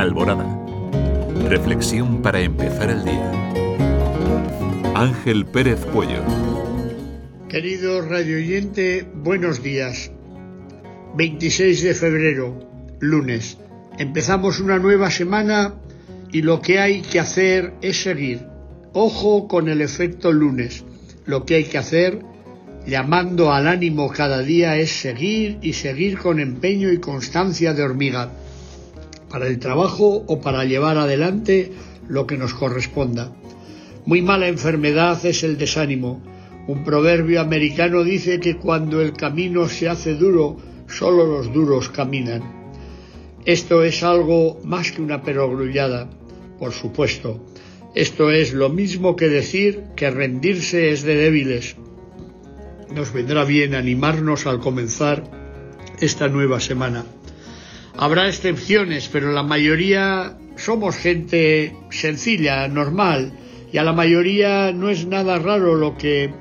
Alborada. Reflexión para empezar el día. Ángel Pérez Puello. Querido radio oyente, buenos días. 26 de febrero, lunes. Empezamos una nueva semana y lo que hay que hacer es seguir. Ojo con el efecto lunes. Lo que hay que hacer, llamando al ánimo cada día, es seguir y seguir con empeño y constancia de hormiga para el trabajo o para llevar adelante lo que nos corresponda. Muy mala enfermedad es el desánimo. Un proverbio americano dice que cuando el camino se hace duro, solo los duros caminan. Esto es algo más que una perogrullada, por supuesto. Esto es lo mismo que decir que rendirse es de débiles. Nos vendrá bien animarnos al comenzar esta nueva semana. Habrá excepciones, pero la mayoría somos gente sencilla, normal, y a la mayoría no es nada raro lo que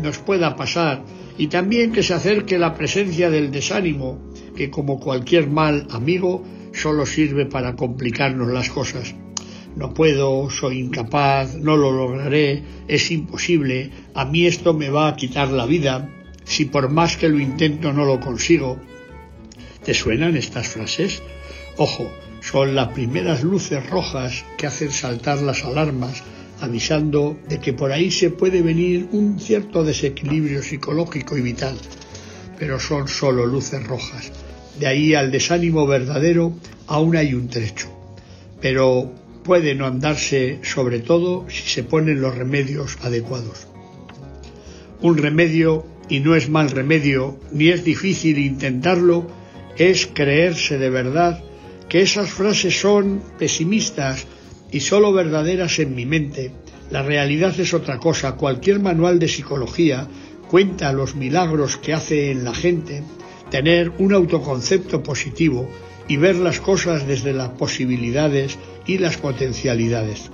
nos pueda pasar, y también que se acerque la presencia del desánimo, que como cualquier mal amigo solo sirve para complicarnos las cosas. No puedo, soy incapaz, no lo lograré, es imposible, a mí esto me va a quitar la vida, si por más que lo intento no lo consigo, ¿Te suenan estas frases? Ojo, son las primeras luces rojas que hacen saltar las alarmas, avisando de que por ahí se puede venir un cierto desequilibrio psicológico y vital. Pero son solo luces rojas. De ahí al desánimo verdadero aún hay un trecho. Pero puede no andarse sobre todo si se ponen los remedios adecuados. Un remedio, y no es mal remedio, ni es difícil intentarlo, es creerse de verdad que esas frases son pesimistas y sólo verdaderas en mi mente. La realidad es otra cosa. Cualquier manual de psicología cuenta los milagros que hace en la gente tener un autoconcepto positivo y ver las cosas desde las posibilidades y las potencialidades.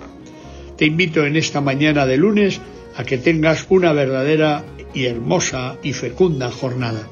Te invito en esta mañana de lunes a que tengas una verdadera y hermosa y fecunda jornada.